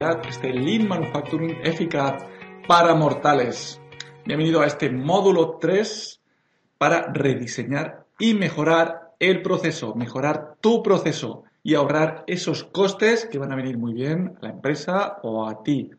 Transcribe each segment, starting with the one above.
este Lean Manufacturing eficaz para mortales. Bienvenido a este módulo 3 para rediseñar y mejorar el proceso, mejorar tu proceso y ahorrar esos costes que van a venir muy bien a la empresa o a ti.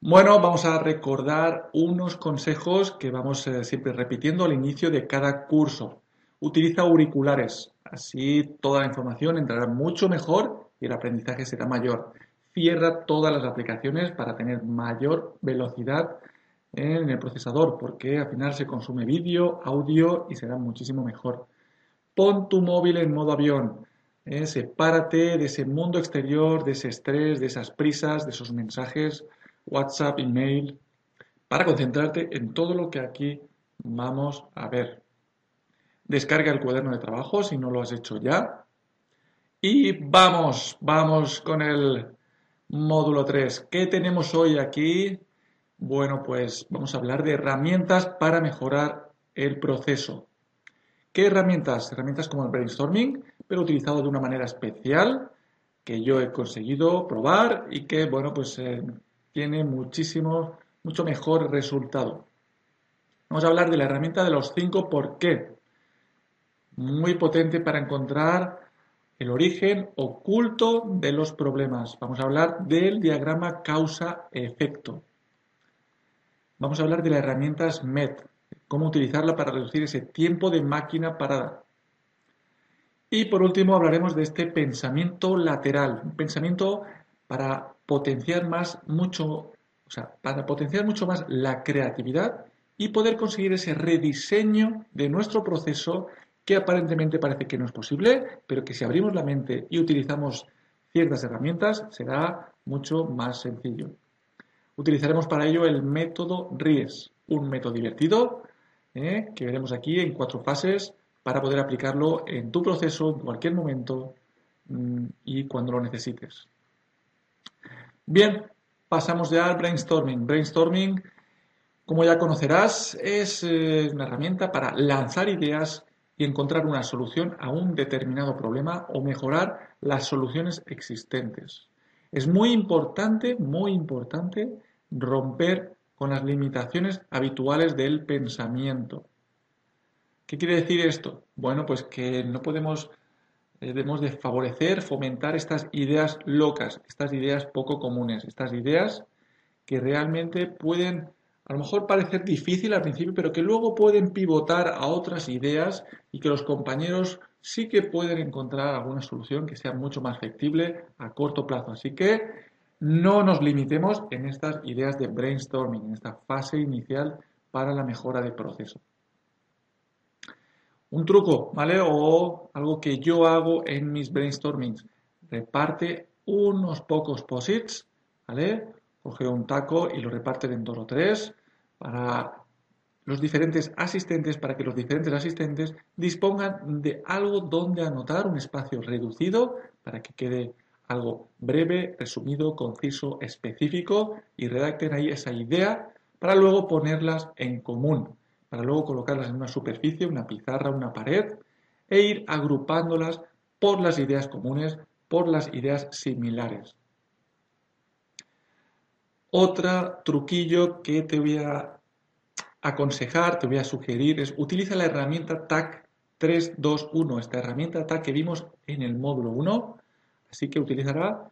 Bueno, vamos a recordar unos consejos que vamos eh, siempre repitiendo al inicio de cada curso. Utiliza auriculares, así toda la información entrará mucho mejor y el aprendizaje será mayor. Cierra todas las aplicaciones para tener mayor velocidad en el procesador, porque al final se consume vídeo, audio y será muchísimo mejor. Pon tu móvil en modo avión. Eh, sepárate de ese mundo exterior, de ese estrés, de esas prisas, de esos mensajes, WhatsApp, email, para concentrarte en todo lo que aquí vamos a ver. Descarga el cuaderno de trabajo si no lo has hecho ya. Y vamos, vamos con el módulo 3. ¿Qué tenemos hoy aquí? Bueno, pues vamos a hablar de herramientas para mejorar el proceso. ¿Qué herramientas? Herramientas como el brainstorming, pero utilizado de una manera especial que yo he conseguido probar y que, bueno, pues eh, tiene muchísimo, mucho mejor resultado. Vamos a hablar de la herramienta de los 5 por qué. Muy potente para encontrar el origen oculto de los problemas. Vamos a hablar del diagrama causa-efecto. Vamos a hablar de la herramienta SMET, cómo utilizarla para reducir ese tiempo de máquina parada. Y por último hablaremos de este pensamiento lateral, un pensamiento para potenciar más mucho, o sea, para potenciar mucho más la creatividad y poder conseguir ese rediseño de nuestro proceso que aparentemente parece que no es posible, pero que si abrimos la mente y utilizamos ciertas herramientas será mucho más sencillo. Utilizaremos para ello el método RIES, un método divertido ¿eh? que veremos aquí en cuatro fases para poder aplicarlo en tu proceso en cualquier momento mm, y cuando lo necesites. Bien, pasamos ya al brainstorming. Brainstorming, como ya conocerás, es eh, una herramienta para lanzar ideas y encontrar una solución a un determinado problema o mejorar las soluciones existentes. Es muy importante, muy importante romper con las limitaciones habituales del pensamiento. ¿Qué quiere decir esto? Bueno, pues que no podemos, eh, debemos de favorecer, fomentar estas ideas locas, estas ideas poco comunes, estas ideas que realmente pueden a lo mejor parecer difícil al principio, pero que luego pueden pivotar a otras ideas y que los compañeros sí que pueden encontrar alguna solución que sea mucho más factible a corto plazo. Así que no nos limitemos en estas ideas de brainstorming, en esta fase inicial para la mejora del proceso. Un truco, ¿vale? O algo que yo hago en mis brainstormings. Reparte unos pocos posits, ¿vale? Coge un taco y lo reparte en dos o tres para los diferentes asistentes, para que los diferentes asistentes dispongan de algo donde anotar, un espacio reducido para que quede algo breve, resumido, conciso, específico y redacten ahí esa idea para luego ponerlas en común, para luego colocarlas en una superficie, una pizarra, una pared e ir agrupándolas por las ideas comunes, por las ideas similares. Otra truquillo que te voy a aconsejar, te voy a sugerir es utiliza la herramienta TAC 321, esta herramienta TAC que vimos en el módulo 1 Así que utilizará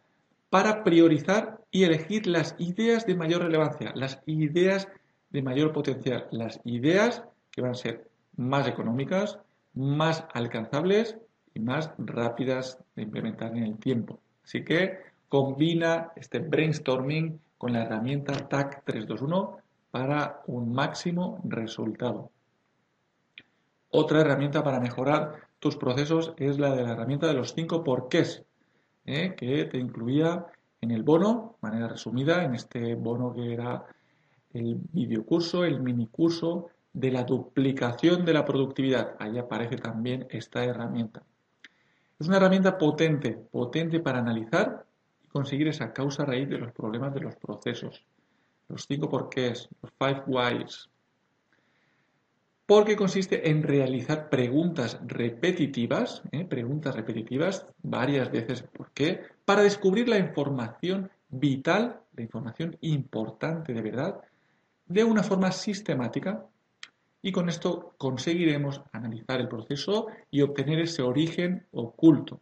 para priorizar y elegir las ideas de mayor relevancia, las ideas de mayor potencial, las ideas que van a ser más económicas, más alcanzables y más rápidas de implementar en el tiempo. Así que combina este brainstorming con la herramienta TAC 321 para un máximo resultado. Otra herramienta para mejorar tus procesos es la de la herramienta de los 5 porqués. ¿eh? que te incluía en el bono, de manera resumida, en este bono que era el videocurso, el minicurso de la duplicación de la productividad. Ahí aparece también esta herramienta. Es una herramienta potente, potente para analizar conseguir esa causa raíz de los problemas de los procesos. Los cinco porqués, los five whys. porque consiste en realizar preguntas repetitivas, ¿eh? preguntas repetitivas varias veces, ¿por qué? Para descubrir la información vital, la información importante de verdad, de una forma sistemática y con esto conseguiremos analizar el proceso y obtener ese origen oculto.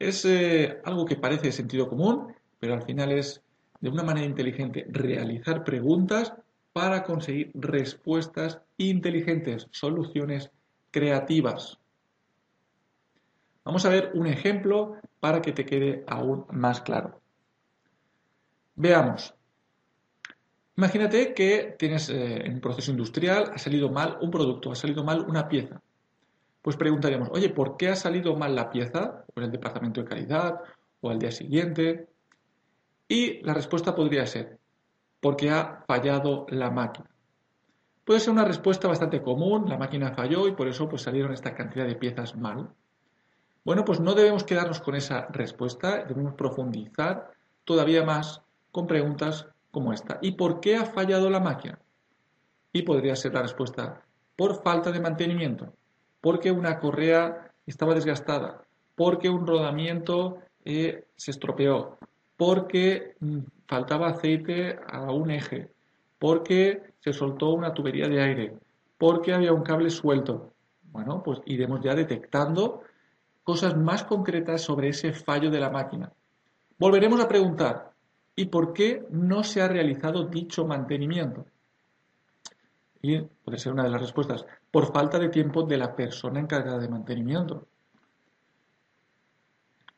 Es eh, algo que parece de sentido común, pero al final es de una manera inteligente realizar preguntas para conseguir respuestas inteligentes, soluciones creativas. Vamos a ver un ejemplo para que te quede aún más claro. Veamos. Imagínate que tienes eh, en un proceso industrial, ha salido mal un producto, ha salido mal una pieza. Pues preguntaríamos, oye, ¿por qué ha salido mal la pieza? O en el departamento de calidad, o al día siguiente. Y la respuesta podría ser, porque ha fallado la máquina. Puede ser una respuesta bastante común, la máquina falló y por eso pues, salieron esta cantidad de piezas mal. Bueno, pues no debemos quedarnos con esa respuesta, debemos profundizar todavía más con preguntas como esta. ¿Y por qué ha fallado la máquina? Y podría ser la respuesta por falta de mantenimiento, porque una correa estaba desgastada, porque un rodamiento eh, se estropeó, porque mm, faltaba aceite a un eje, porque se soltó una tubería de aire, porque había un cable suelto. Bueno, pues iremos ya detectando cosas más concretas sobre ese fallo de la máquina. Volveremos a preguntar, ¿y por qué no se ha realizado dicho mantenimiento? Y puede ser una de las respuestas, por falta de tiempo de la persona encargada de mantenimiento.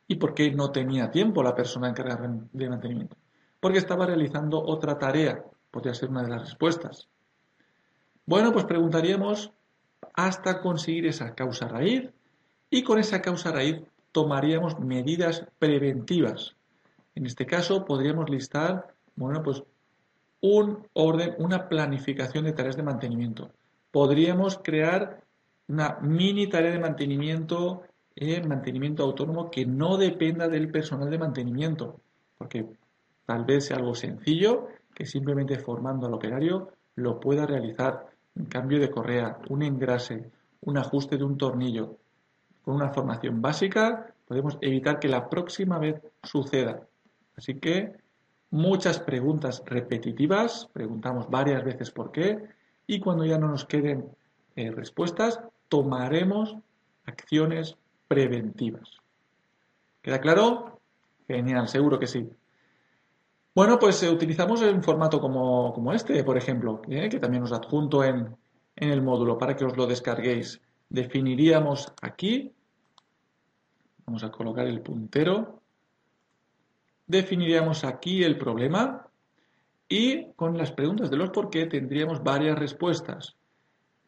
¿Y por qué no tenía tiempo la persona encargada de mantenimiento? Porque estaba realizando otra tarea, podría ser una de las respuestas. Bueno, pues preguntaríamos hasta conseguir esa causa raíz y con esa causa raíz tomaríamos medidas preventivas. En este caso podríamos listar, bueno, pues un orden, una planificación de tareas de mantenimiento. Podríamos crear una mini tarea de mantenimiento mantenimiento autónomo que no dependa del personal de mantenimiento, porque tal vez sea algo sencillo que simplemente formando al operario lo pueda realizar. Un cambio de correa, un engrase, un ajuste de un tornillo. Con una formación básica podemos evitar que la próxima vez suceda. Así que muchas preguntas repetitivas, preguntamos varias veces por qué y cuando ya no nos queden eh, respuestas, tomaremos acciones preventivas. ¿Queda claro? Genial, seguro que sí. Bueno, pues eh, utilizamos un formato como, este, por ejemplo, ¿eh? que también os adjunto en, en el módulo para que os lo descarguéis. Definiríamos aquí, vamos a colocar el puntero, definiríamos aquí el problema y con las preguntas de los por qué tendríamos varias respuestas.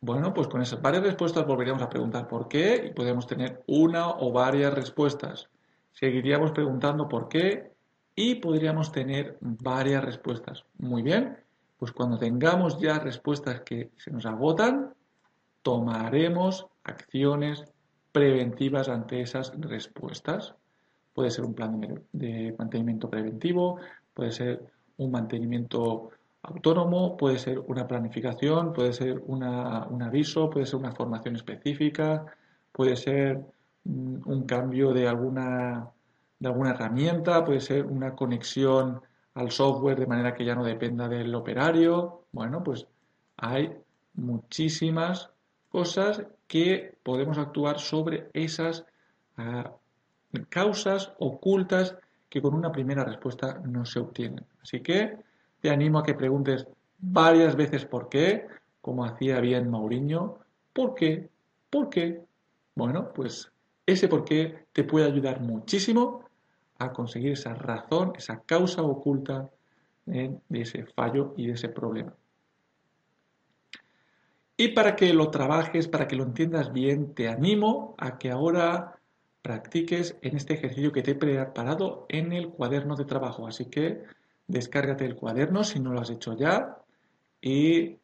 Bueno, pues con esas varias respuestas volveríamos a preguntar por qué y podríamos tener una o varias respuestas. Seguiríamos preguntando por qué y podríamos tener varias respuestas. Muy bien, pues cuando tengamos ya respuestas que se nos agotan, tomaremos acciones preventivas ante esas respuestas. Puede ser un plan de mantenimiento preventivo, puede ser un mantenimiento autónomo, puede ser una planificación, puede ser un aviso, puede ser una formación específica, puede ser mm, un cambio de alguna, de alguna herramienta, puede ser una conexión al software de manera que ya no dependa del operario. Bueno, pues hay muchísimas cosas que podemos actuar sobre esas ah, causas ocultas que con una primera respuesta no se obtienen. Así que te animo a que preguntes varias veces por qué, como hacía bien Mauriño. ¿Por qué? ¿Por qué? Bueno, pues ese por qué te puede ayudar muchísimo a conseguir esa razón, esa causa oculta de ese fallo y de ese problema. Y para que lo trabajes, para que lo entiendas bien, te animo a que ahora practiques en este ejercicio que te he preparado en el cuaderno de trabajo. Así que descárgate el cuaderno si no lo has hecho ya y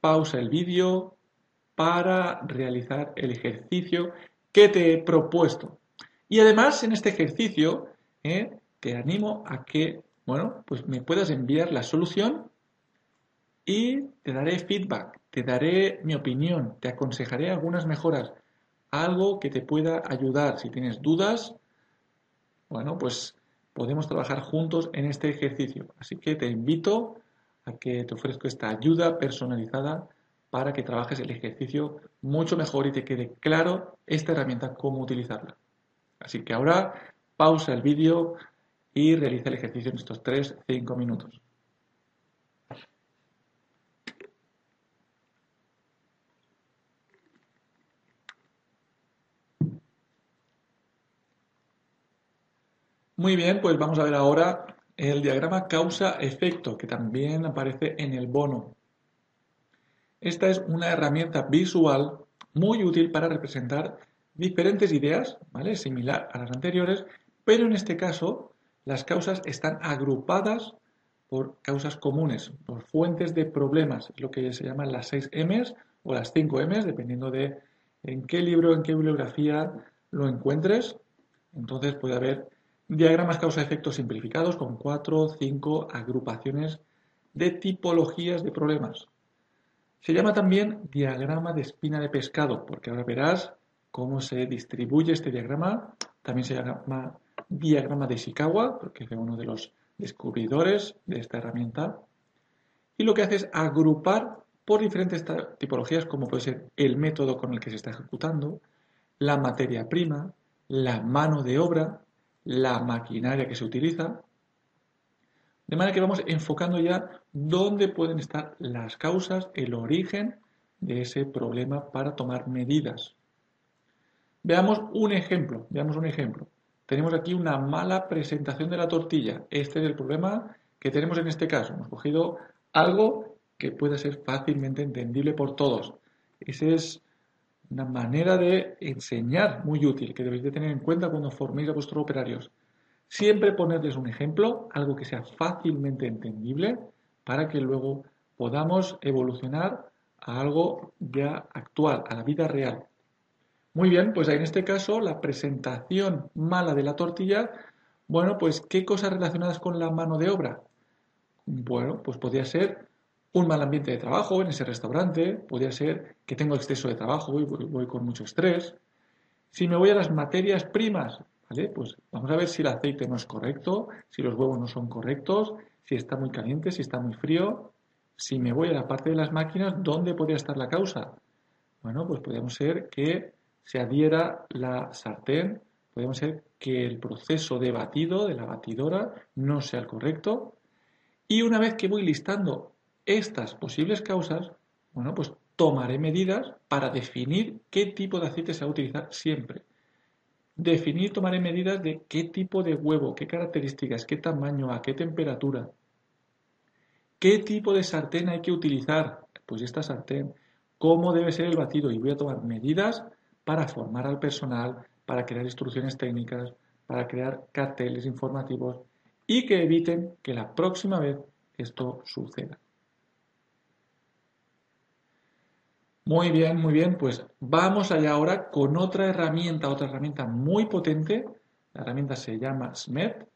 pausa el vídeo para realizar el ejercicio que te he propuesto. Y además en este ejercicio eh, te animo a que, bueno, pues me puedas enviar la solución y te daré feedback, te daré mi opinión, te aconsejaré algunas mejoras, algo que te pueda ayudar. Si tienes dudas, bueno, pues podemos trabajar juntos en este ejercicio. Así que te invito a que te ofrezco esta ayuda personalizada para que trabajes el ejercicio mucho mejor y te quede claro esta herramienta, cómo utilizarla. Así que ahora pausa el vídeo y realiza el ejercicio en estos 3-5 minutos. Muy bien, pues vamos a ver ahora el diagrama causa-efecto, que también aparece en el bono. Esta es una herramienta visual muy útil para representar diferentes ideas, ¿vale? Similar a las anteriores, pero en este caso las causas están agrupadas por causas comunes, por fuentes de problemas, lo que se llaman las 6 M's o las 5 M's, dependiendo de en qué libro, en qué bibliografía lo encuentres. Entonces puede haber Diagramas causa-efecto simplificados con cuatro o cinco agrupaciones de tipologías de problemas. Se llama también diagrama de espina de pescado, porque ahora verás cómo se distribuye este diagrama. También se llama diagrama de Ishikawa, porque es uno de los descubridores de esta herramienta. Y lo que hace es agrupar por diferentes tipologías, como puede ser el método con el que se está ejecutando, la materia prima, la mano de obra, la maquinaria que se utiliza, de manera que vamos enfocando ya dónde pueden estar las causas, el origen de ese problema para tomar medidas. Veamos un ejemplo, veamos un ejemplo. Tenemos aquí una mala presentación de la tortilla. Este es el problema que tenemos en este caso. Hemos cogido algo que pueda ser fácilmente entendible por todos. Ese es una manera de enseñar muy útil que debéis de tener en cuenta cuando forméis a vuestros operarios. Siempre ponerles un ejemplo, algo que sea fácilmente entendible, para que luego podamos evolucionar a algo ya actual, a la vida real. Muy bien, pues en este caso la presentación mala de la tortilla, bueno, pues ¿qué cosas relacionadas con la mano de obra? Bueno, pues podría ser un mal ambiente de trabajo en ese restaurante, podría ser que tengo exceso de trabajo y voy, con mucho estrés. Si me voy a las materias primas, ¿vale? Pues vamos a ver si el aceite no es correcto, si los huevos no son correctos, si está muy caliente, si está muy frío. Si me voy a la parte de las máquinas, ¿dónde podría estar la causa? Bueno, pues podríamos ser que se adhiera la sartén, podríamos ser que el proceso de batido de la batidora no sea el correcto. Y una vez que voy listando estas posibles causas, bueno, pues tomaré medidas para definir qué tipo de aceite se va a utilizar siempre. Definir, tomaré medidas de qué tipo de huevo, qué características, qué tamaño, a qué temperatura. ¿Qué tipo de sartén hay que utilizar? Pues esta sartén. ¿Cómo debe ser el batido? Y voy a tomar medidas para formar al personal, para crear instrucciones técnicas, para crear carteles informativos y que eviten que la próxima vez esto suceda. Muy bien, muy bien. Pues vamos allá ahora con otra herramienta, otra herramienta muy potente. La herramienta se llama SMET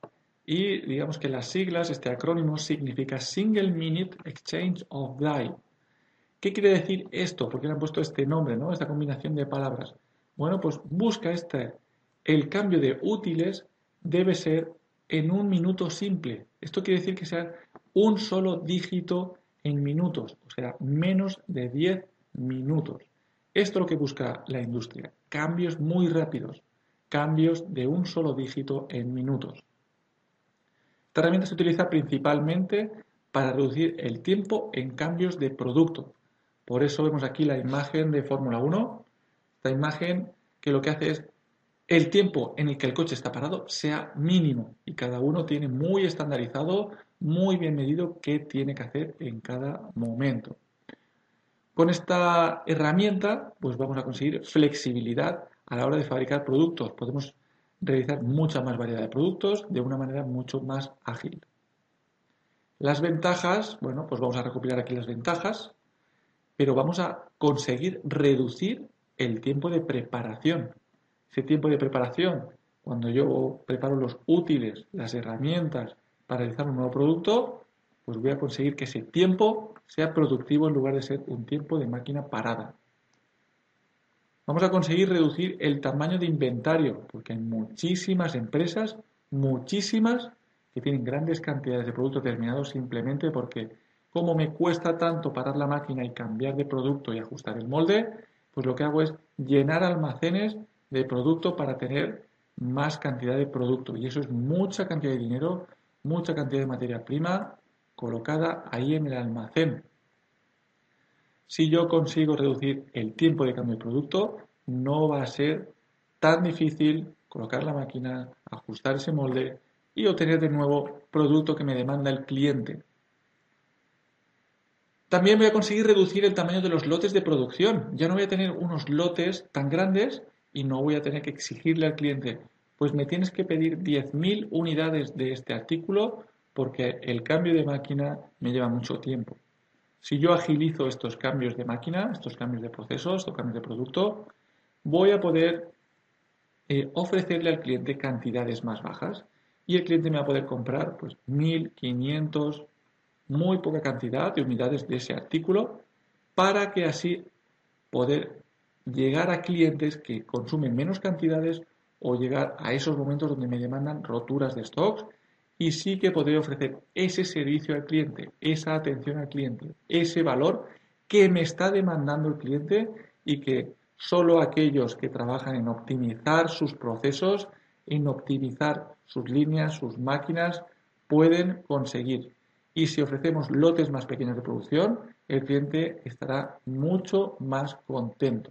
y digamos que las siglas, este acrónimo significa Single Minute Exchange of Die. ¿Qué quiere decir esto? ¿Por qué le han puesto este nombre, ¿no? esta combinación de palabras? Bueno, pues busca este. El cambio de útiles debe ser en un minuto simple. Esto quiere decir que sea un solo dígito en minutos, o sea, menos de 10 minutos. Esto es lo que busca la industria, cambios muy rápidos, cambios de un solo dígito en minutos. Esta herramienta se utiliza principalmente para reducir el tiempo en cambios de producto. Por eso vemos aquí la imagen de Fórmula 1, esta imagen que lo que hace es el tiempo en el que el coche está parado sea mínimo y cada uno tiene muy estandarizado, muy bien medido qué tiene que hacer en cada momento. Con esta herramienta, pues vamos a conseguir flexibilidad a la hora de fabricar productos. Podemos realizar mucha más variedad de productos de una manera mucho más ágil. Las ventajas, bueno, pues vamos a recopilar aquí las ventajas, pero vamos a conseguir reducir el tiempo de preparación. Ese tiempo de preparación, cuando yo preparo los útiles, las herramientas para realizar un nuevo producto, pues voy a conseguir que ese tiempo sea productivo en lugar de ser un tiempo de máquina parada. Vamos a conseguir reducir el tamaño de inventario, porque hay muchísimas empresas, muchísimas, que tienen grandes cantidades de productos terminados simplemente porque como me cuesta tanto parar la máquina y cambiar de producto y ajustar el molde, pues lo que hago es llenar almacenes de producto para tener más cantidad de producto. Y eso es mucha cantidad de dinero, mucha cantidad de materia prima colocada ahí en el almacén. Si yo consigo reducir el tiempo de cambio de producto, no va a ser tan difícil colocar la máquina, ajustar ese molde y obtener de nuevo producto que me demanda el cliente. También voy a conseguir reducir el tamaño de los lotes de producción. Ya no voy a tener unos lotes tan grandes y no voy a tener que exigirle al cliente, pues me tienes que pedir 10.000 unidades de este artículo porque el cambio de máquina me lleva mucho tiempo. Si yo agilizo estos cambios de máquina, estos cambios de procesos, estos cambios de producto, voy a poder eh, ofrecerle al cliente cantidades más bajas y el cliente me va a poder comprar pues 1500, muy poca cantidad de unidades de ese artículo para que así poder llegar a clientes que consumen menos cantidades o llegar a esos momentos donde me demandan roturas de stocks y sí que podré ofrecer ese servicio al cliente, esa atención al cliente, ese valor que me está demandando el cliente y que solo aquellos que trabajan en optimizar sus procesos, en optimizar sus líneas, sus máquinas, pueden conseguir. Y si ofrecemos lotes más pequeños de producción, el cliente estará mucho más contento.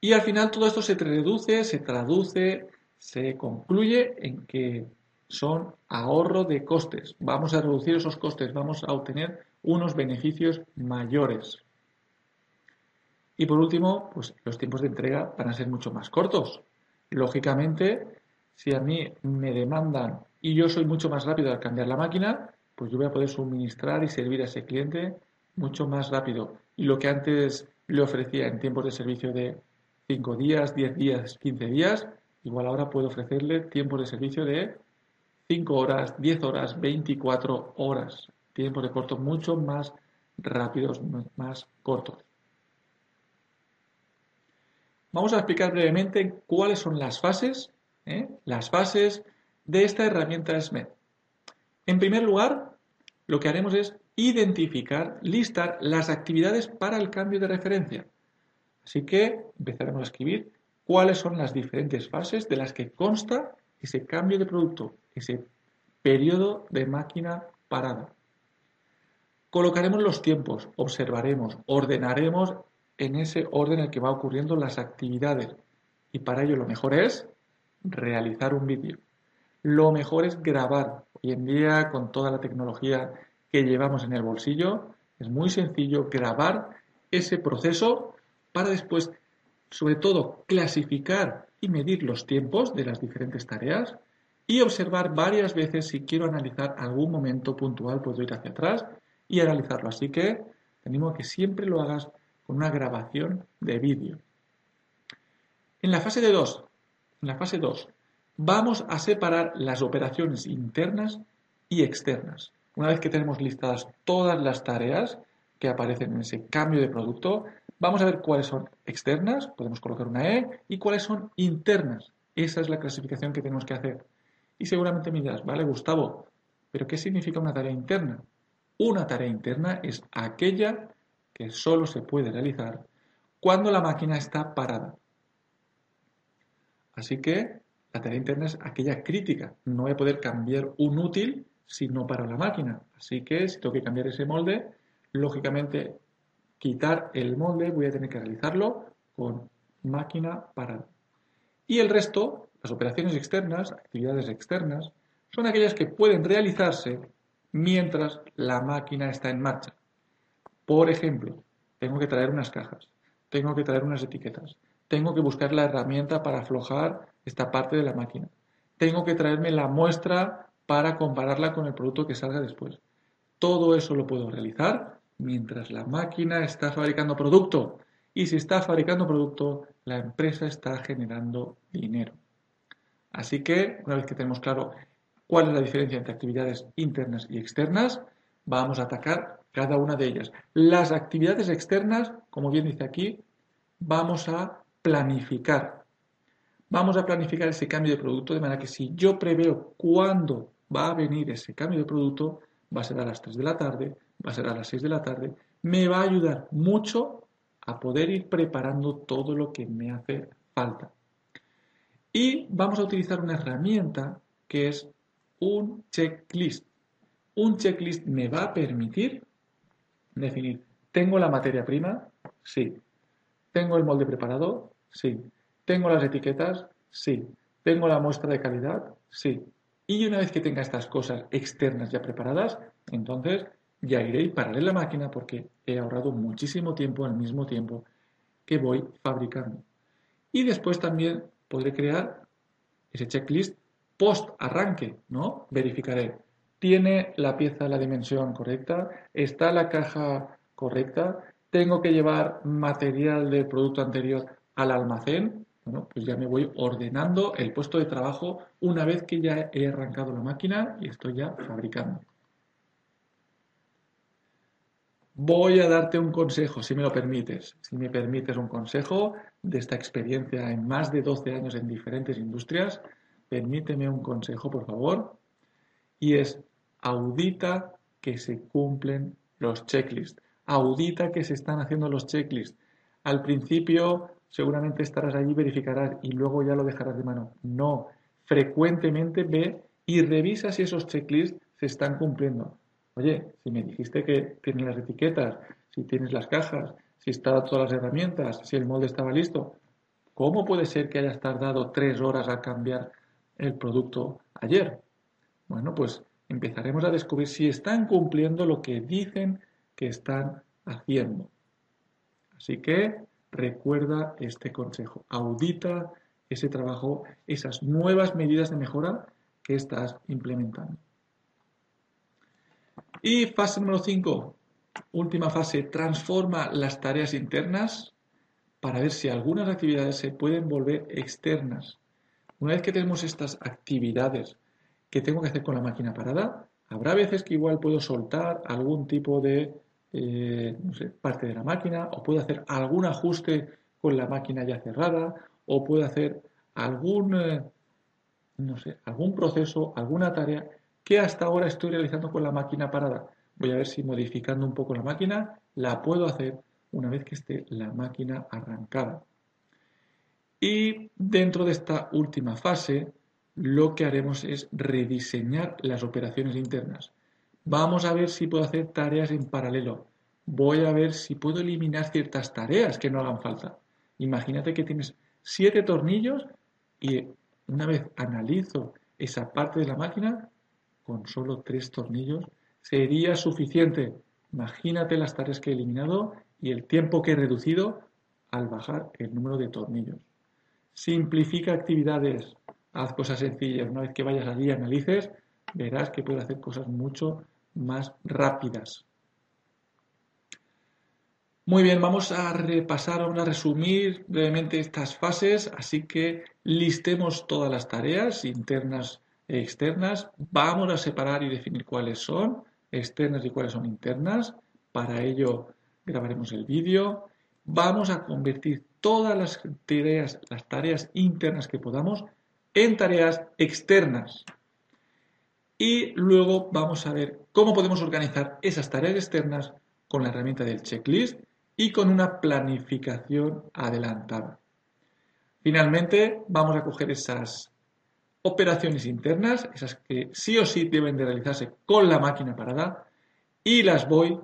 Y al final todo esto se reduce, se traduce se concluye en que son ahorro de costes. Vamos a reducir esos costes, vamos a obtener unos beneficios mayores. Y por último, pues los tiempos de entrega van a ser mucho más cortos. Lógicamente, si a mí me demandan y yo soy mucho más rápido al cambiar la máquina, pues yo voy a poder suministrar y servir a ese cliente mucho más rápido. Y lo que antes le ofrecía en tiempos de servicio de 5 días, 10 días, 15 días, Igual ahora puedo ofrecerle tiempos de servicio de 5 horas, 10 horas, 24 horas. Tiempos de corto mucho más rápidos, más cortos. Vamos a explicar brevemente cuáles son las fases, ¿eh? las fases de esta herramienta SMED. En primer lugar, lo que haremos es identificar, listar las actividades para el cambio de referencia. Así que empezaremos a escribir cuáles son las diferentes fases de las que consta ese cambio de producto, ese periodo de máquina parada. Colocaremos los tiempos, observaremos, ordenaremos en ese orden en el que va ocurriendo las actividades. Y para ello lo mejor es realizar un vídeo. Lo mejor es grabar. Hoy en día, con toda la tecnología que llevamos en el bolsillo, es muy sencillo grabar ese proceso para después sobre todo clasificar y medir los tiempos de las diferentes tareas y observar varias veces si quiero analizar algún momento puntual, puedo ir hacia atrás y analizarlo. Así que te animo a que siempre lo hagas con una grabación de vídeo. En la fase de 2, en la fase 2, vamos a separar las operaciones internas y externas. Una vez que tenemos listadas todas las tareas que aparecen en ese cambio de producto, Vamos a ver cuáles son externas, podemos colocar una E, y cuáles son internas. Esa es la clasificación que tenemos que hacer. Y seguramente me dirás, vale, Gustavo, pero ¿qué significa una tarea interna? Una tarea interna es aquella que solo se puede realizar cuando la máquina está parada. Así que la tarea interna es aquella crítica. No voy a poder cambiar un útil si no para la máquina. Así que si tengo que cambiar ese molde, lógicamente quitar el molde voy a tener que realizarlo con máquina parada. Y el resto, las operaciones externas, actividades externas, son aquellas que pueden realizarse mientras la máquina está en marcha. Por ejemplo, tengo que traer unas cajas, tengo que traer unas etiquetas, tengo que buscar la herramienta para aflojar esta parte de la máquina, tengo que traerme la muestra para compararla con el producto que salga después. Todo eso lo puedo realizar mientras la máquina está fabricando producto. Y si está fabricando producto, la empresa está generando dinero. Así que, una vez que tenemos claro cuál es la diferencia entre actividades internas y externas. Vamos a atacar cada una de ellas. Las actividades externas, como bien dice aquí, vamos a planificar. Vamos a planificar ese cambio de producto de manera que si yo preveo cuándo va a venir ese cambio de producto, va a ser a las 3 de la tarde, va a ser a las 6 de la tarde, me va a ayudar mucho a poder ir preparando todo lo que me hace falta. Y vamos a utilizar una herramienta que es un checklist. Un checklist me va a permitir definir, ¿tengo la materia prima? Sí. ¿Tengo el molde preparado? Sí. ¿Tengo las etiquetas? Sí. ¿Tengo la muestra de calidad? Sí. Y una vez que tenga estas cosas externas ya preparadas, entonces ya iré y pararé la máquina porque he ahorrado muchísimo tiempo al mismo tiempo que voy fabricando. Y después también podré crear ese checklist post arranque, ¿no? Verificaré, ¿tiene la pieza la dimensión correcta? ¿Está la caja correcta? ¿Tengo que llevar material del producto anterior al almacén? Bueno, pues ya me voy ordenando el puesto de trabajo una vez que ya he arrancado la máquina y estoy ya fabricando. Voy a darte un consejo, si me lo permites. Si me permites un consejo de esta experiencia en más de 12 años en diferentes industrias, permíteme un consejo, por favor. Y es audita que se cumplen los checklists. Audita que se están haciendo los checklists. Al principio seguramente estarás allí, verificarás y luego ya lo dejarás de mano. No, frecuentemente ve y revisa si esos checklists se están cumpliendo. Oye, si me dijiste que tienes las etiquetas, si tienes las cajas, si están todas las herramientas, si el molde estaba listo, ¿cómo puede ser que hayas tardado tres horas a cambiar el producto ayer? Bueno, pues empezaremos a descubrir si están cumpliendo lo que dicen que están haciendo. Así que recuerda este consejo, audita ese trabajo, esas nuevas medidas de mejora que estás implementando. Y fase número 5, última fase, transforma las tareas internas para ver si algunas actividades se pueden volver externas. Una vez que tenemos estas actividades que tengo que hacer con la máquina parada, habrá veces que igual puedo soltar algún tipo de eh, parte de la máquina o puedo hacer algún ajuste con la máquina ya cerrada o puedo hacer algún, eh, no sé, algún proceso, alguna tarea que hasta ahora estoy realizando con la máquina parada. Voy a ver si modificando un poco la máquina la puedo hacer una vez que esté la máquina arrancada. Y dentro de esta última fase, lo que haremos es rediseñar las operaciones internas. Vamos a ver si puedo hacer tareas en paralelo. Voy a ver si puedo eliminar ciertas tareas que no hagan falta. Imagínate que tienes siete tornillos y una vez analizo esa parte de la máquina, con solo tres tornillos sería suficiente. Imagínate las tareas que he eliminado y el tiempo que he reducido al bajar el número de tornillos. Simplifica actividades, haz cosas sencillas. Una vez que vayas allí y analices, verás que puedes hacer cosas mucho más rápidas. Muy bien, vamos a repasar, vamos a resumir brevemente estas fases, así que listemos todas las tareas internas externas. Vamos a separar y definir cuáles son externas y cuáles son internas. Para ello grabaremos el vídeo. Vamos a convertir todas las tareas, las tareas internas que podamos en tareas externas. Y luego vamos a ver cómo podemos organizar esas tareas externas con la herramienta del checklist y con una planificación adelantada. Finalmente, vamos a coger esas operaciones internas, esas que sí o sí deben de realizarse con la máquina parada, y las voy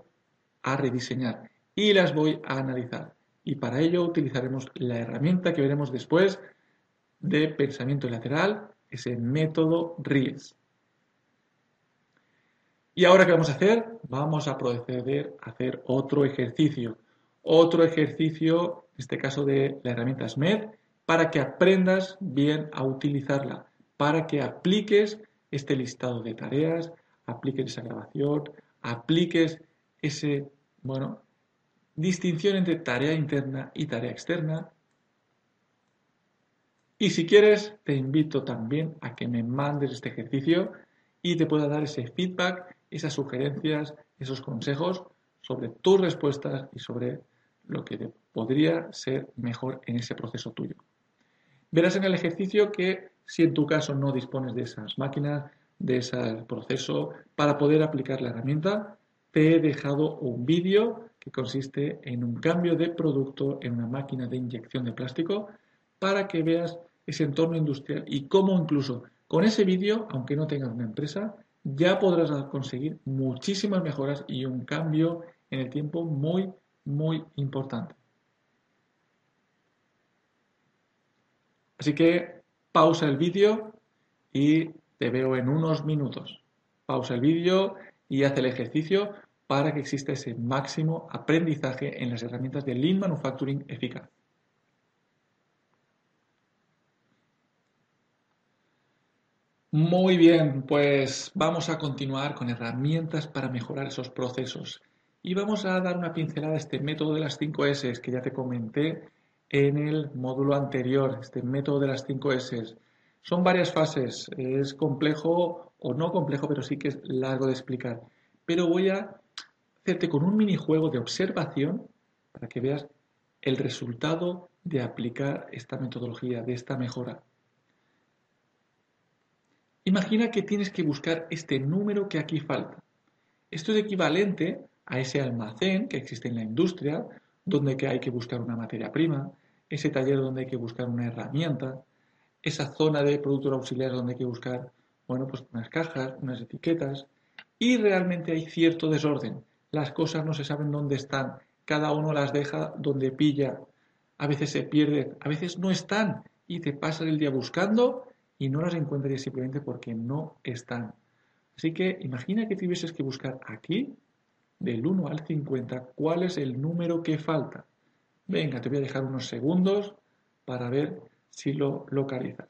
a rediseñar y las voy a analizar. Y para ello utilizaremos la herramienta que veremos después de pensamiento lateral, ese método RIES. Y ahora, ¿qué vamos a hacer? Vamos a proceder a hacer otro ejercicio. Otro ejercicio, en este caso de la herramienta SMED, para que aprendas bien a utilizarla para que apliques este listado de tareas, apliques esa grabación, apliques ese, bueno, distinción entre tarea interna y tarea externa. Y si quieres, te invito también a que me mandes este ejercicio y te pueda dar ese feedback, esas sugerencias, esos consejos sobre tus respuestas y sobre lo que podría ser mejor en ese proceso tuyo. Verás en el ejercicio que si en tu caso no dispones de esas máquinas, de ese proceso para poder aplicar la herramienta, te he dejado un vídeo que consiste en un cambio de producto en una máquina de inyección de plástico para que veas ese entorno industrial y cómo incluso con ese vídeo, aunque no tengas una empresa, ya podrás conseguir muchísimas mejoras y un cambio en el tiempo muy, muy importante. Así que pausa el vídeo y te veo en unos minutos. Pausa el vídeo y haz el ejercicio para que exista ese máximo aprendizaje en las herramientas de Lean Manufacturing eficaz. Muy bien, pues vamos a continuar con herramientas para mejorar esos procesos. Y vamos a dar una pincelada a este método de las 5 S que ya te comenté en el módulo anterior, este método de las 5 S. Son varias fases, es complejo o no complejo, pero sí que es largo de explicar. Pero voy a hacerte con un minijuego de observación para que veas el resultado de aplicar esta metodología, de esta mejora. Imagina que tienes que buscar este número que aquí falta. Esto es equivalente a ese almacén que existe en la industria, donde hay que buscar una materia prima, ese taller donde hay que buscar una herramienta, esa zona de productos auxiliares donde hay que buscar, bueno, pues unas cajas, unas etiquetas, y realmente hay cierto desorden. Las cosas no se saben dónde están, cada uno las deja donde pilla, a veces se pierden, a veces no están, y te pasas el día buscando y no las encuentres simplemente porque no están. Así que imagina que tuvieses que buscar aquí, del 1 al 50, cuál es el número que falta. Venga, te voy a dejar unos segundos para ver si lo localizas.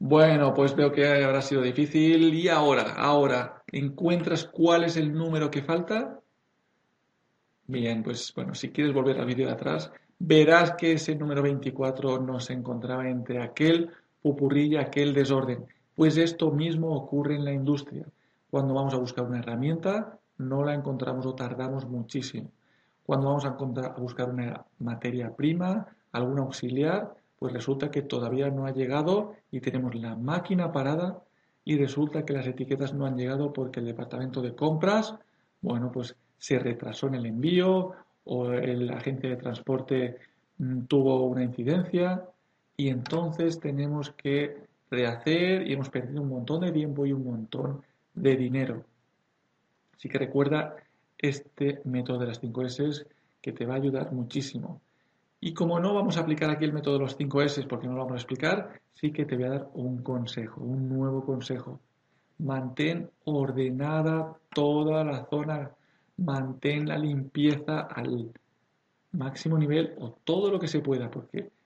Bueno, pues veo que habrá sido difícil. Y ahora, ahora, ¿encuentras cuál es el número que falta? Bien, pues bueno, si quieres volver al vídeo de atrás, verás que ese número 24 no se encontraba entre aquel pupurrí aquel desorden. Pues esto mismo ocurre en la industria. Cuando vamos a buscar una herramienta, no la encontramos o tardamos muchísimo. Cuando vamos a, a buscar una materia prima, algún auxiliar, pues resulta que todavía no ha llegado y tenemos la máquina parada y resulta que las etiquetas no han llegado porque el departamento de compras, bueno, pues se retrasó en el envío o el agente de transporte mm, tuvo una incidencia y entonces tenemos que rehacer y hemos perdido un montón de tiempo y un montón de dinero. Así que recuerda este método de las 5 S que te va a ayudar muchísimo. Y como no vamos a aplicar aquí el método de los 5 S porque no lo vamos a explicar, sí que te voy a dar un consejo, un nuevo consejo. Mantén ordenada toda la zona, mantén la limpieza al máximo nivel o todo lo que se pueda, porque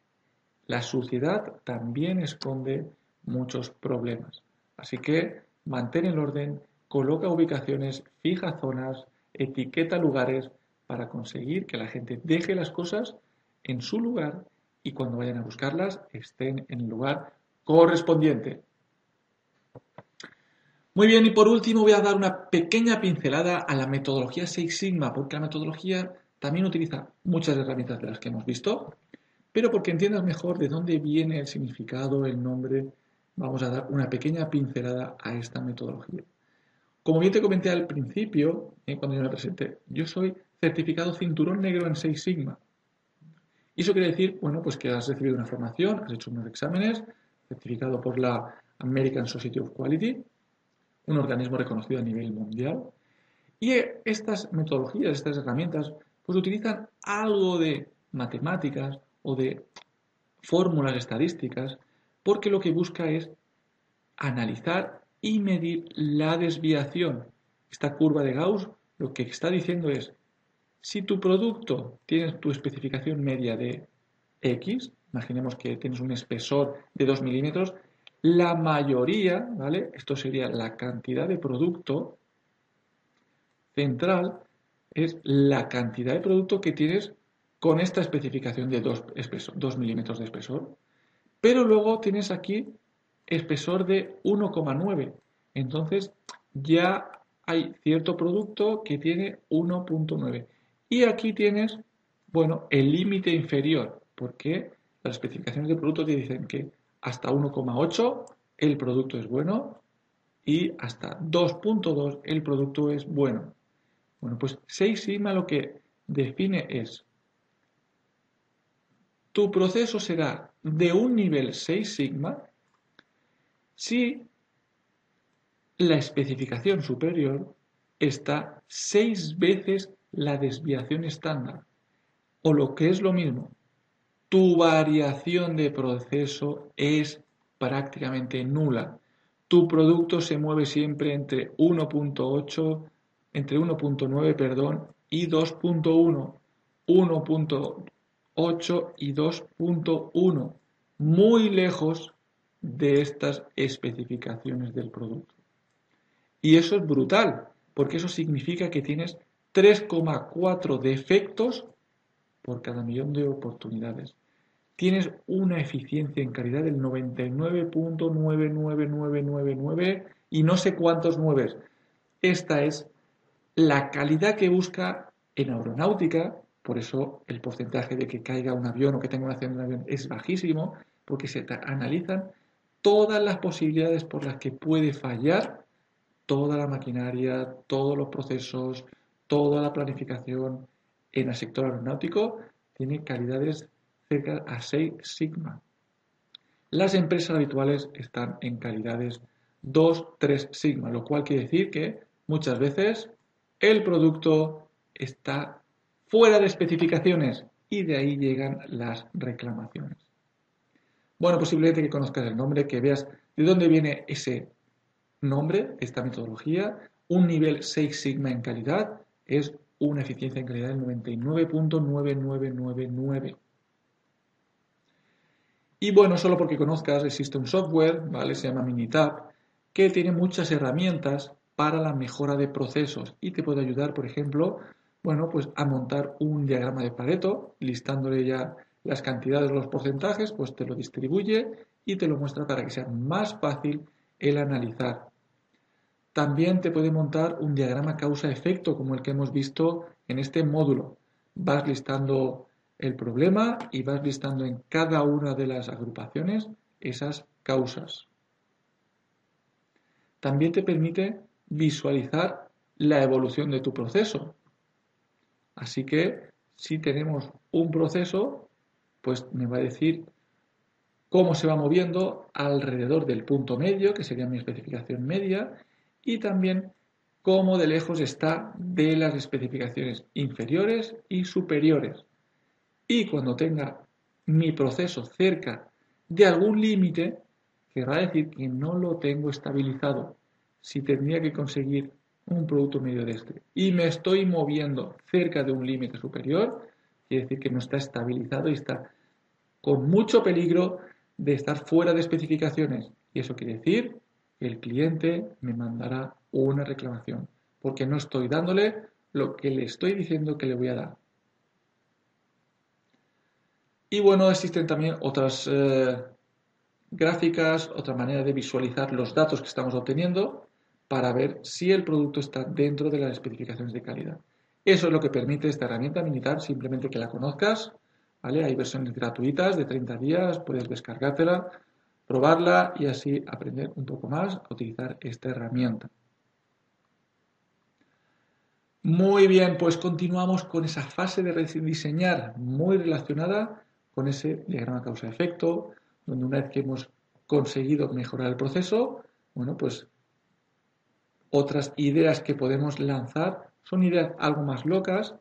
la suciedad también esconde muchos problemas. Así que mantén el orden, coloca ubicaciones, fija zonas, etiqueta lugares para conseguir que la gente deje las cosas en su lugar y cuando vayan a buscarlas estén en el lugar correspondiente. Muy bien, y por último voy a dar una pequeña pincelada a la metodología Six Sigma, porque la metodología también utiliza muchas herramientas de las que hemos visto, pero porque entiendas mejor de dónde viene el significado, el nombre, vamos a dar una pequeña pincelada a esta metodología. Como bien te comenté al principio, eh, cuando yo me presenté, yo soy certificado cinturón negro en Six Sigma. Y eso quiere decir, bueno, pues que has recibido una formación, has hecho unos exámenes, certificado por la American Society of Quality, un organismo reconocido a nivel mundial. Y estas metodologías, estas herramientas, pues utilizan algo de matemáticas o de fórmulas estadísticas, porque lo que busca es analizar y medir la desviación. Esta curva de Gauss lo que está diciendo es si tu producto tiene tu especificación media de X, imaginemos que tienes un espesor de 2 milímetros, la mayoría, ¿vale? Esto sería la cantidad de producto central, es la cantidad de producto que tienes con esta especificación de 2, milímetros de espesor. Pero luego tienes aquí espesor de 1,9. Entonces ya hay cierto producto que tiene 1.9. Y aquí tienes, bueno, el límite inferior, porque las especificaciones de producto te dicen que hasta 1,8 el producto es bueno y hasta 2.2 el producto es bueno. Bueno, pues 6 sigma lo que define es tu proceso será de un nivel 6 sigma si la especificación superior está 6 veces la desviación estándar. O lo que es lo mismo, tu variación de proceso es prácticamente nula. Tu producto se mueve siempre entre 1.8, entre 1.9, perdón, y 2.1. 1.8 y 2.1. Muy lejos de estas especificaciones del producto. Y eso es brutal, porque eso significa que tienes 3,4 defectos por cada millón de oportunidades. Tienes una eficiencia en calidad del 99.99999 y no sé cuántos nueves. Esta es la calidad que busca en aeronáutica, por eso el porcentaje de que caiga un avión o que tenga un accidente de avión es bajísimo, porque se analizan todas las posibilidades por las que puede fallar toda la maquinaria, todos los procesos, toda la planificación en el sector aeronáutico tiene calidades cerca a 6 sigma. Las empresas habituales están en calidades 2, 3 sigma, lo cual quiere decir que muchas veces el producto está fuera de especificaciones y de ahí llegan las reclamaciones. Bueno, posiblemente que conozcas el nombre, que veas de dónde viene ese nombre, esta metodología, un nivel 6 sigma en calidad es una eficiencia en calidad del 99.9999. Y bueno, solo porque conozcas, existe un software, ¿vale? Se llama Minitab, que tiene muchas herramientas para la mejora de procesos y te puede ayudar, por ejemplo, bueno, pues a montar un diagrama de Pareto, listándole ya las cantidades, los porcentajes, pues te lo distribuye y te lo muestra para que sea más fácil el analizar también te puede montar un diagrama causa-efecto como el que hemos visto en este módulo. Vas listando el problema y vas listando en cada una de las agrupaciones esas causas. También te permite visualizar la evolución de tu proceso. Así que si tenemos un proceso, pues me va a decir cómo se va moviendo alrededor del punto medio, que sería mi especificación media, y también cómo de lejos está de las especificaciones inferiores y superiores. Y cuando tenga mi proceso cerca de algún límite, querrá decir que no lo tengo estabilizado. Si tendría que conseguir un producto medio de este y me estoy moviendo cerca de un límite superior, quiere decir que no está estabilizado y está con mucho peligro de estar fuera de especificaciones. Y eso quiere decir el cliente me mandará una reclamación, porque no estoy dándole lo que le estoy diciendo que le voy a dar. Y bueno, existen también otras eh, gráficas, otra manera de visualizar los datos que estamos obteniendo para ver si el producto está dentro de las especificaciones de calidad. Eso es lo que permite esta herramienta militar, simplemente que la conozcas. ¿vale? Hay versiones gratuitas de 30 días, puedes descargártela probarla y así aprender un poco más a utilizar esta herramienta. Muy bien, pues continuamos con esa fase de diseñar muy relacionada con ese diagrama causa-efecto, donde una vez que hemos conseguido mejorar el proceso, bueno, pues otras ideas que podemos lanzar son ideas algo más locas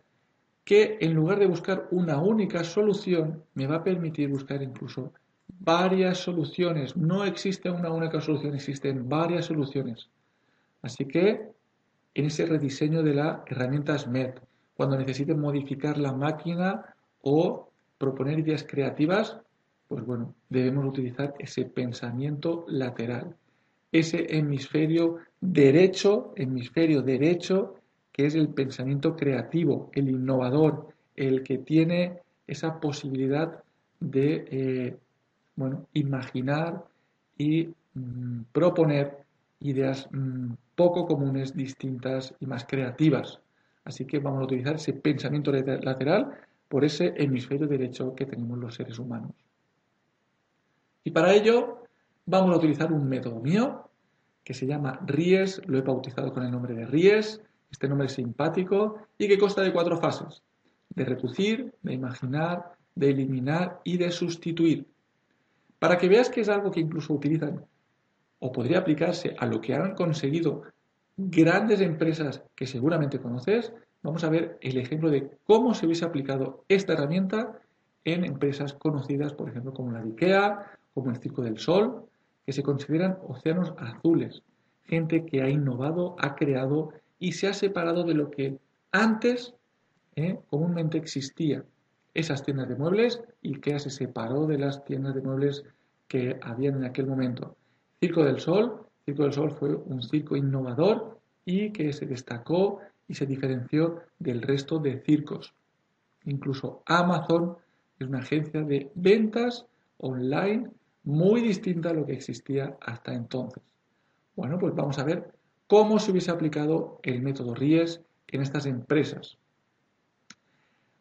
que en lugar de buscar una única solución, me va a permitir buscar incluso varias soluciones. No existe una única solución, existen varias soluciones. Así que en ese rediseño de la herramienta SMET, cuando necesiten modificar la máquina o proponer ideas creativas, pues bueno, debemos utilizar ese pensamiento lateral, ese hemisferio derecho, hemisferio derecho que es el pensamiento creativo, el innovador, el que tiene esa posibilidad de eh, bueno, imaginar y mm, proponer ideas mm, poco comunes, distintas y más creativas. Así que vamos a utilizar ese pensamiento lateral por ese hemisferio derecho que tenemos los seres humanos. Y para ello vamos a utilizar un método mío que se llama RIES, lo he bautizado con el nombre de RIES, este nombre es simpático y que consta de cuatro fases, de reducir, de imaginar, de eliminar y de sustituir. Para que veas que es algo que incluso utilizan o podría aplicarse a lo que han conseguido grandes empresas que seguramente conoces, vamos a ver el ejemplo de cómo se hubiese aplicado esta herramienta en empresas conocidas, por ejemplo, como la de IKEA, como el Circo del Sol, que se consideran océanos azules, gente que ha innovado, ha creado y se ha separado de lo que antes eh, comúnmente existía. Esas tiendas de muebles, IKEA se separó de las tiendas de muebles que habían en aquel momento. Circo del Sol, Circo del Sol fue un circo innovador y que se destacó y se diferenció del resto de circos. Incluso Amazon es una agencia de ventas online muy distinta a lo que existía hasta entonces. Bueno, pues vamos a ver cómo se hubiese aplicado el método RIES en estas empresas.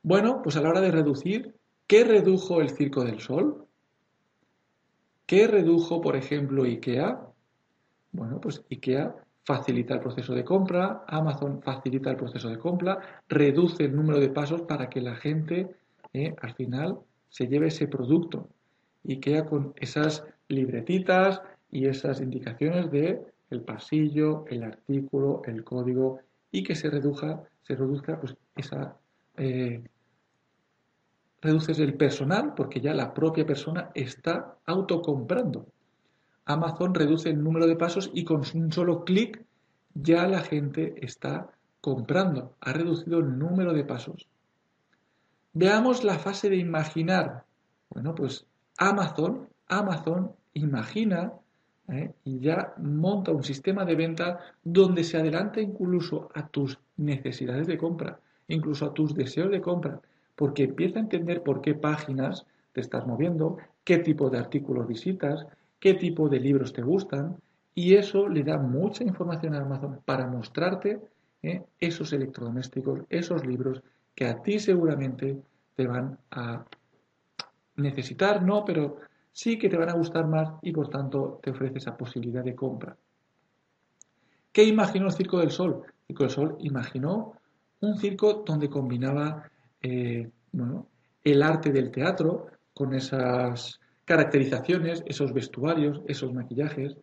Bueno, pues a la hora de reducir, ¿qué redujo el Circo del Sol? ¿Qué redujo, por ejemplo, IKEA? Bueno, pues IKEA facilita el proceso de compra, Amazon facilita el proceso de compra, reduce el número de pasos para que la gente eh, al final se lleve ese producto. IKEA con esas libretitas y esas indicaciones de el pasillo, el artículo, el código y que se reduzca, se reduzca pues esa eh, reduces el personal porque ya la propia persona está autocomprando. Amazon reduce el número de pasos y con un solo clic ya la gente está comprando. Ha reducido el número de pasos. Veamos la fase de imaginar. Bueno, pues Amazon, Amazon imagina ¿eh? y ya monta un sistema de venta donde se adelanta incluso a tus necesidades de compra, incluso a tus deseos de compra, porque empieza a entender por qué páginas te estás moviendo, qué tipo de artículos visitas, qué tipo de libros te gustan, y eso le da mucha información a Amazon para mostrarte ¿eh? esos electrodomésticos, esos libros que a ti seguramente te van a necesitar, no, pero sí que te van a gustar más y por tanto te ofrece esa posibilidad de compra. ¿Qué imaginó el Circo del Sol? El Circo del Sol imaginó un circo donde combinaba eh, el arte del teatro con esas caracterizaciones, esos vestuarios, esos maquillajes.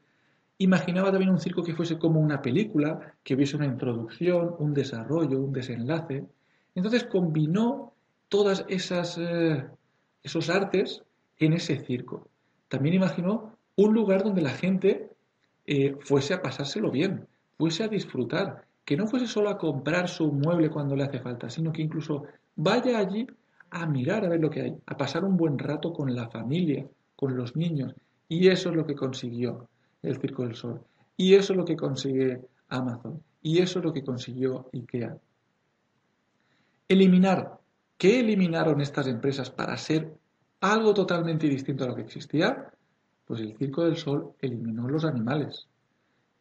Imaginaba también un circo que fuese como una película, que hubiese una introducción, un desarrollo, un desenlace. Entonces combinó todas esas eh, esos artes en ese circo. También imaginó un lugar donde la gente eh, fuese a pasárselo bien, fuese a disfrutar, que no fuese solo a comprar su mueble cuando le hace falta, sino que incluso vaya allí a mirar a ver lo que hay, a pasar un buen rato con la familia, con los niños. Y eso es lo que consiguió el Circo del Sol. Y eso es lo que consigue Amazon. Y eso es lo que consiguió IKEA. Eliminar ¿Qué eliminaron estas empresas para ser algo totalmente distinto a lo que existía? Pues el Circo del Sol eliminó los animales.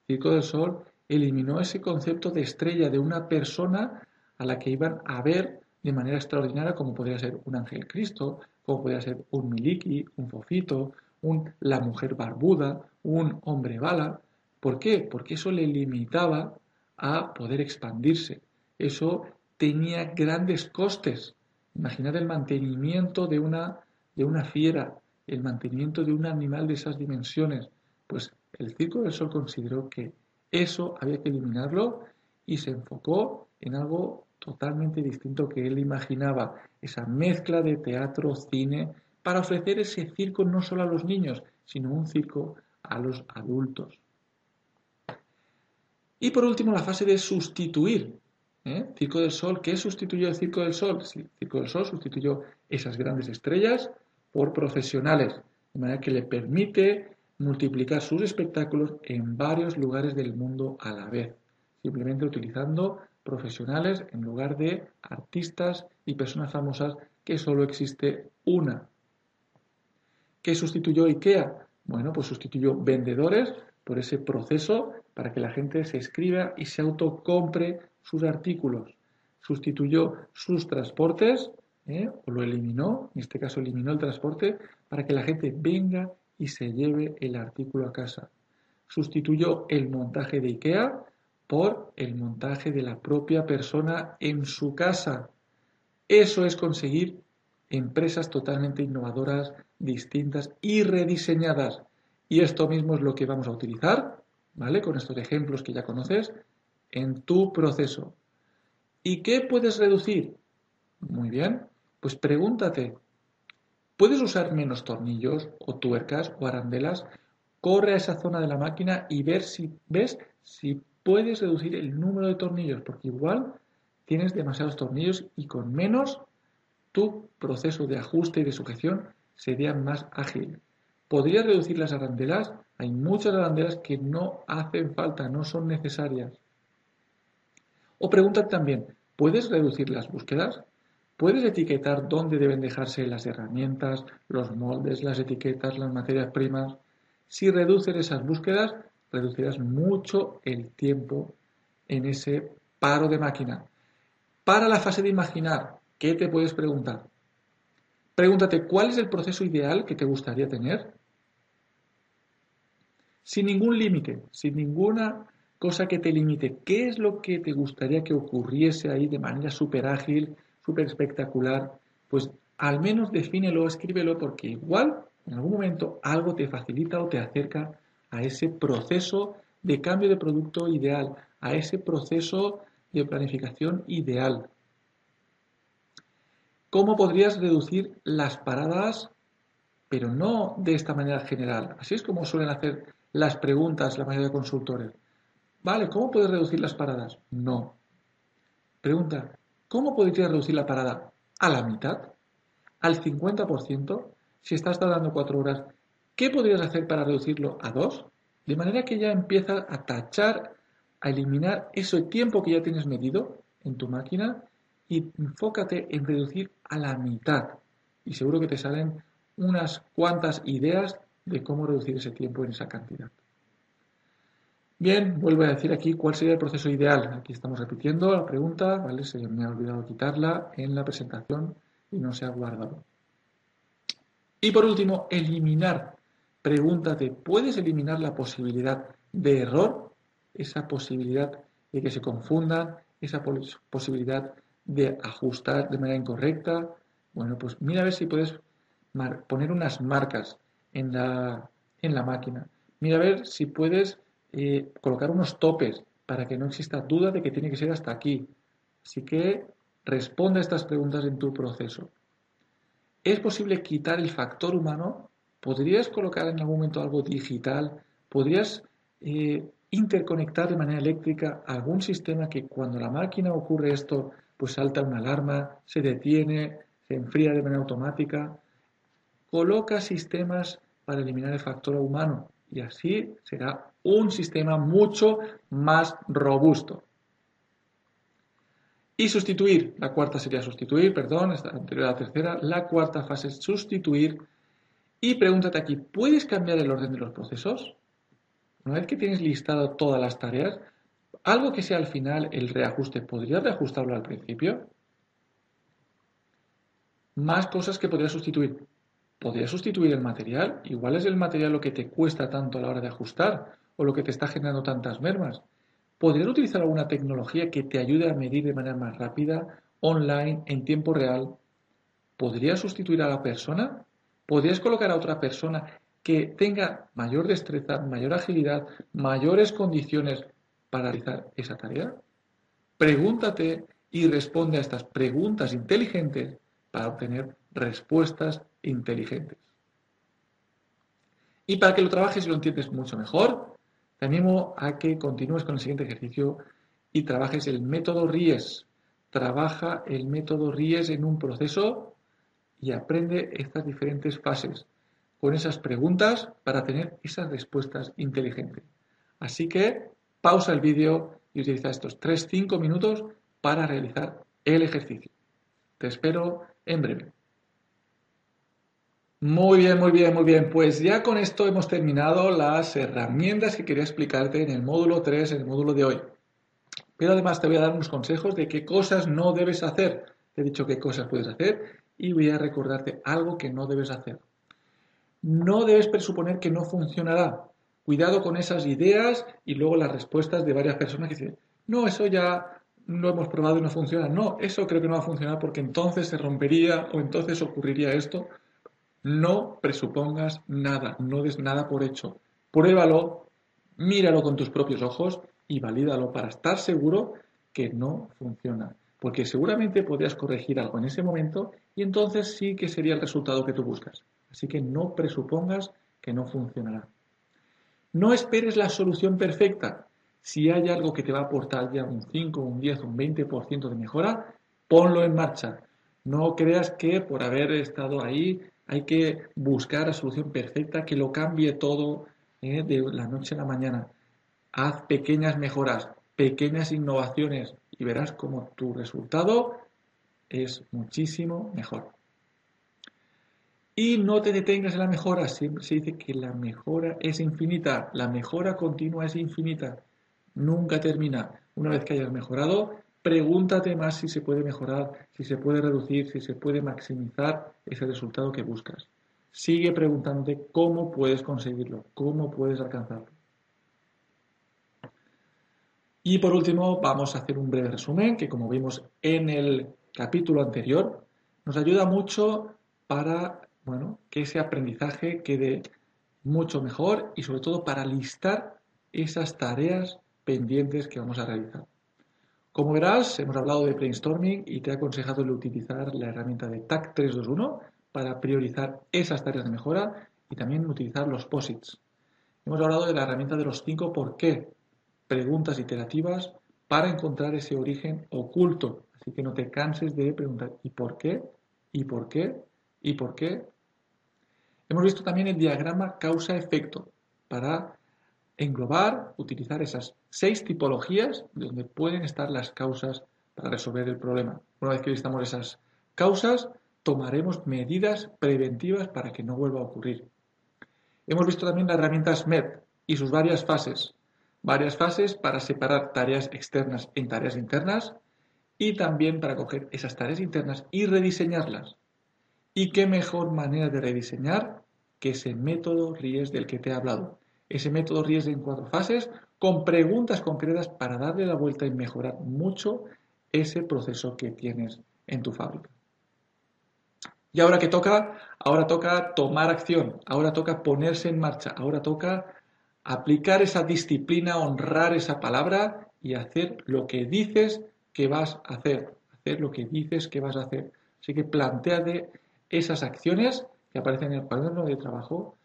El Circo del Sol eliminó ese concepto de estrella de una persona a la que iban a ver de manera extraordinaria como podría ser un ángel Cristo, como podría ser un miliki, un fofito, un la mujer barbuda, un hombre bala. ¿Por qué? Porque eso le limitaba a poder expandirse. Eso tenía grandes costes. Imaginad el mantenimiento de una, de una fiera, el mantenimiento de un animal de esas dimensiones. Pues el Circo del Sol consideró que eso había que eliminarlo y se enfocó en algo totalmente distinto que él imaginaba, esa mezcla de teatro, cine, para ofrecer ese circo no solo a los niños, sino un circo a los adultos. Y por último, la fase de sustituir. ¿Eh? Circo del Sol, ¿qué sustituyó el Circo del Sol? el Circo del Sol sustituyó esas grandes estrellas por profesionales, de manera que le permite multiplicar sus espectáculos en varios lugares del mundo a la vez, simplemente utilizando profesionales en lugar de artistas y personas famosas que solo existe una. ¿Qué sustituyó IKEA? Bueno, pues sustituyó vendedores por ese proceso para que la gente se escriba y se autocompre sus artículos. Sustituyó sus transportes ¿eh? o lo eliminó, en este caso eliminó el transporte, para que la gente venga y se lleve el artículo a casa. Sustituyó el montaje de IKEA por el montaje de la propia persona en su casa. Eso es conseguir empresas totalmente innovadoras, distintas y rediseñadas. Y esto mismo es lo que vamos a utilizar, ¿vale? Con estos ejemplos que ya conoces, en tu proceso. ¿Y qué puedes reducir? Muy bien, pues pregúntate, ¿puedes usar menos tornillos o tuercas o arandelas? Corre a esa zona de la máquina y ver si ves si puedes reducir el número de tornillos, porque igual tienes demasiados tornillos y con menos tu proceso de ajuste y de sujeción sería más ágil. ¿Podrías reducir las arandelas? Hay muchas arandelas que no hacen falta, no son necesarias. O pregúntate también, ¿puedes reducir las búsquedas? Puedes etiquetar dónde deben dejarse las herramientas, los moldes, las etiquetas, las materias primas. Si reduces esas búsquedas, reducirás mucho el tiempo en ese paro de máquina. Para la fase de imaginar, ¿qué te puedes preguntar? Pregúntate, ¿cuál es el proceso ideal que te gustaría tener? Sin ningún límite, sin ninguna cosa que te limite. ¿Qué es lo que te gustaría que ocurriese ahí de manera súper ágil, súper espectacular, pues al menos defínelo, escríbelo, porque igual en algún momento algo te facilita o te acerca a ese proceso de cambio de producto ideal, a ese proceso de planificación ideal. ¿Cómo podrías reducir las paradas, pero no de esta manera general? Así es como suelen hacer las preguntas la mayoría de consultores. Vale, ¿cómo puedes reducir las paradas? No. Pregunta, ¿Cómo podrías reducir la parada? ¿A la mitad? ¿Al 50%? Si estás tardando cuatro horas, ¿qué podrías hacer para reducirlo a dos? De manera que ya empieza a tachar, a eliminar ese tiempo que ya tienes medido en tu máquina y enfócate en reducir a la mitad. Y seguro que te salen unas cuantas ideas de cómo reducir ese tiempo en esa cantidad. Bien, vuelvo a decir aquí cuál sería el proceso ideal. Aquí estamos repitiendo la pregunta, ¿vale? Se me ha olvidado quitarla en la presentación y no se ha guardado. Y por último, eliminar. Pregúntate, ¿puedes eliminar la posibilidad de error? Esa posibilidad de que se confundan, esa posibilidad de ajustar de manera incorrecta. Bueno, pues mira a ver si puedes poner unas marcas en la, en la máquina. Mira a ver si puedes eh, colocar unos topes para que no exista duda de que tiene que ser hasta aquí. Así que responde a estas preguntas en tu proceso. ¿Es posible quitar el factor humano? ¿Podrías colocar en algún momento algo digital? ¿Podrías eh, interconectar de manera eléctrica algún sistema que cuando la máquina ocurre esto, pues salta una alarma, se detiene, se enfría de manera automática? Coloca sistemas para eliminar el factor humano y así será un sistema mucho más robusto. Y sustituir, la cuarta sería sustituir, perdón, esta anterior a la tercera, la cuarta fase es sustituir. Y pregúntate aquí, ¿puedes cambiar el orden de los procesos? Una vez que tienes listado todas las tareas, algo que sea al final el reajuste, ¿podrías reajustarlo al principio? Más cosas que podrías sustituir. ¿Podrías sustituir el material? Igual es el material lo que te cuesta tanto a la hora de ajustar o lo que te está generando tantas mermas. ¿Podrías utilizar alguna tecnología que te ayude a medir de manera más rápida, online, en tiempo real? ¿Podrías sustituir a la persona? ¿Podrías colocar a otra persona que tenga mayor destreza, mayor agilidad, mayores condiciones para realizar esa tarea? Pregúntate y responde a estas preguntas inteligentes para obtener respuestas inteligentes. Y para que lo trabajes y lo entiendes mucho mejor, te animo a que continúes con el siguiente ejercicio y trabajes el método RIES. Trabaja el método RIES en un proceso y aprende estas diferentes fases con esas preguntas para tener esas respuestas inteligentes. Así que pausa el vídeo y utiliza estos 3-5 minutos para realizar el ejercicio. Te espero en breve. Muy bien, muy bien, muy bien. Pues ya con esto hemos terminado las herramientas que quería explicarte en el módulo 3, en el módulo de hoy. Pero además te voy a dar unos consejos de qué cosas no debes hacer. Te he dicho qué cosas puedes hacer y voy a recordarte algo que no debes hacer. No debes presuponer que no funcionará. Cuidado con esas ideas y luego las respuestas de varias personas que dicen, no, eso ya lo hemos probado y no funciona. No, eso creo que no va a funcionar porque entonces se rompería o entonces ocurriría esto. No presupongas nada, no des nada por hecho. Pruébalo, míralo con tus propios ojos y valídalo para estar seguro que no funciona. Porque seguramente podrías corregir algo en ese momento y entonces sí que sería el resultado que tú buscas. Así que no presupongas que no funcionará. No esperes la solución perfecta. Si hay algo que te va a aportar ya un 5, un 10, un 20% de mejora, ponlo en marcha. No creas que por haber estado ahí hay que buscar la solución perfecta que lo cambie todo eh, de la noche a la mañana. Haz pequeñas mejoras, pequeñas innovaciones y verás cómo tu resultado es muchísimo mejor. Y no te detengas en la mejora, siempre se dice que la mejora es infinita, la mejora continua es infinita, nunca termina. Una vez que hayas mejorado, pregúntate más si se puede mejorar, si se puede reducir, si se puede maximizar ese resultado que buscas. Sigue preguntándote cómo puedes conseguirlo, cómo puedes alcanzarlo. Y por último, vamos a hacer un breve resumen que como vimos en el capítulo anterior, nos ayuda mucho para bueno, que ese aprendizaje quede mucho mejor y sobre todo para listar esas tareas pendientes que vamos a realizar. Como verás, hemos hablado de brainstorming y te he aconsejado utilizar la herramienta de TAC 321 para priorizar esas tareas de mejora y también utilizar los POSITs. Hemos hablado de la herramienta de los 5 por qué, preguntas iterativas para encontrar ese origen oculto. Así que no te canses de preguntar ¿y por qué? ¿y por qué? ¿y por qué? Hemos visto también el diagrama causa-efecto para englobar, utilizar esas seis tipologías donde pueden estar las causas para resolver el problema. Una vez que listamos esas causas, tomaremos medidas preventivas para que no vuelva a ocurrir. Hemos visto también la herramienta SMED y sus varias fases. Varias fases para separar tareas externas en tareas internas y también para coger esas tareas internas y rediseñarlas. ¿Y qué mejor manera de rediseñar que ese método RIES del que te he hablado? Ese método RIES en cuatro fases con preguntas concretas para darle la vuelta y mejorar mucho ese proceso que tienes en tu fábrica. Y ahora que toca, ahora toca tomar acción, ahora toca ponerse en marcha, ahora toca aplicar esa disciplina, honrar esa palabra y hacer lo que dices que vas a hacer, hacer lo que dices que vas a hacer. Así que planteate esas acciones que aparecen en el cuaderno de trabajo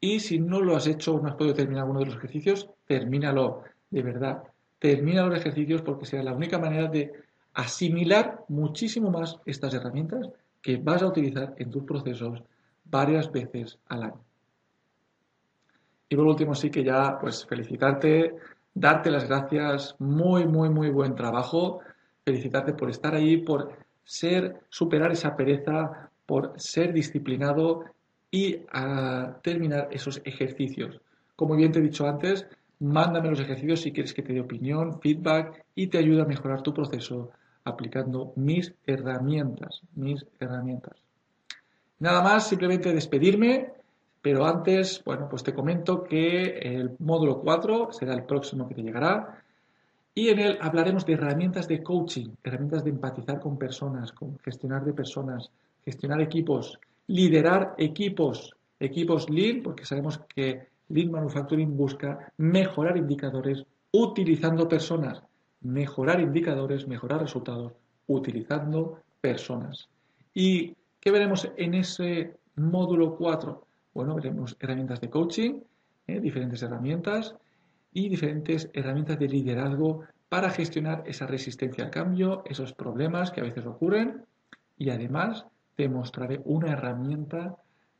y si no lo has hecho o no has podido terminar alguno de los ejercicios, termínalo, de verdad. Termina los ejercicios porque será la única manera de asimilar muchísimo más estas herramientas que vas a utilizar en tus procesos varias veces al año. Y por último, sí que ya, pues felicitarte, darte las gracias, muy, muy, muy buen trabajo, felicitarte por estar ahí, por ser, superar esa pereza, por ser disciplinado y a terminar esos ejercicios. Como bien te he dicho antes, mándame los ejercicios si quieres que te dé opinión, feedback y te ayude a mejorar tu proceso aplicando mis herramientas, mis herramientas. Nada más, simplemente despedirme, pero antes, bueno, pues te comento que el módulo 4 será el próximo que te llegará y en él hablaremos de herramientas de coaching, herramientas de empatizar con personas, con gestionar de personas, gestionar equipos, liderar equipos, equipos Lean, porque sabemos que Lean Manufacturing busca mejorar indicadores utilizando personas, mejorar indicadores, mejorar resultados utilizando personas. ¿Y qué veremos en ese módulo 4? Bueno, veremos herramientas de coaching, eh, diferentes herramientas y diferentes herramientas de liderazgo para gestionar esa resistencia al cambio, esos problemas que a veces ocurren y además te mostraré una herramienta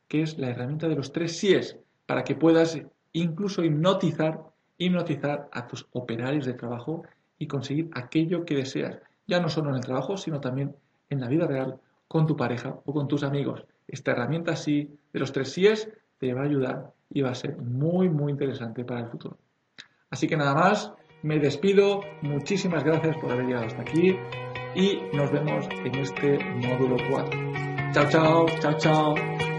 que es la herramienta de los tres síes para que puedas incluso hipnotizar, hipnotizar a tus operarios de trabajo y conseguir aquello que deseas. ya no solo en el trabajo, sino también en la vida real, con tu pareja o con tus amigos. Esta herramienta sí, de los tres síes, te va a ayudar y va a ser muy, muy interesante para el futuro. Así que nada más, me despido, muchísimas gracias por haber llegado hasta aquí y nos vemos en este módulo 4. 早早早早。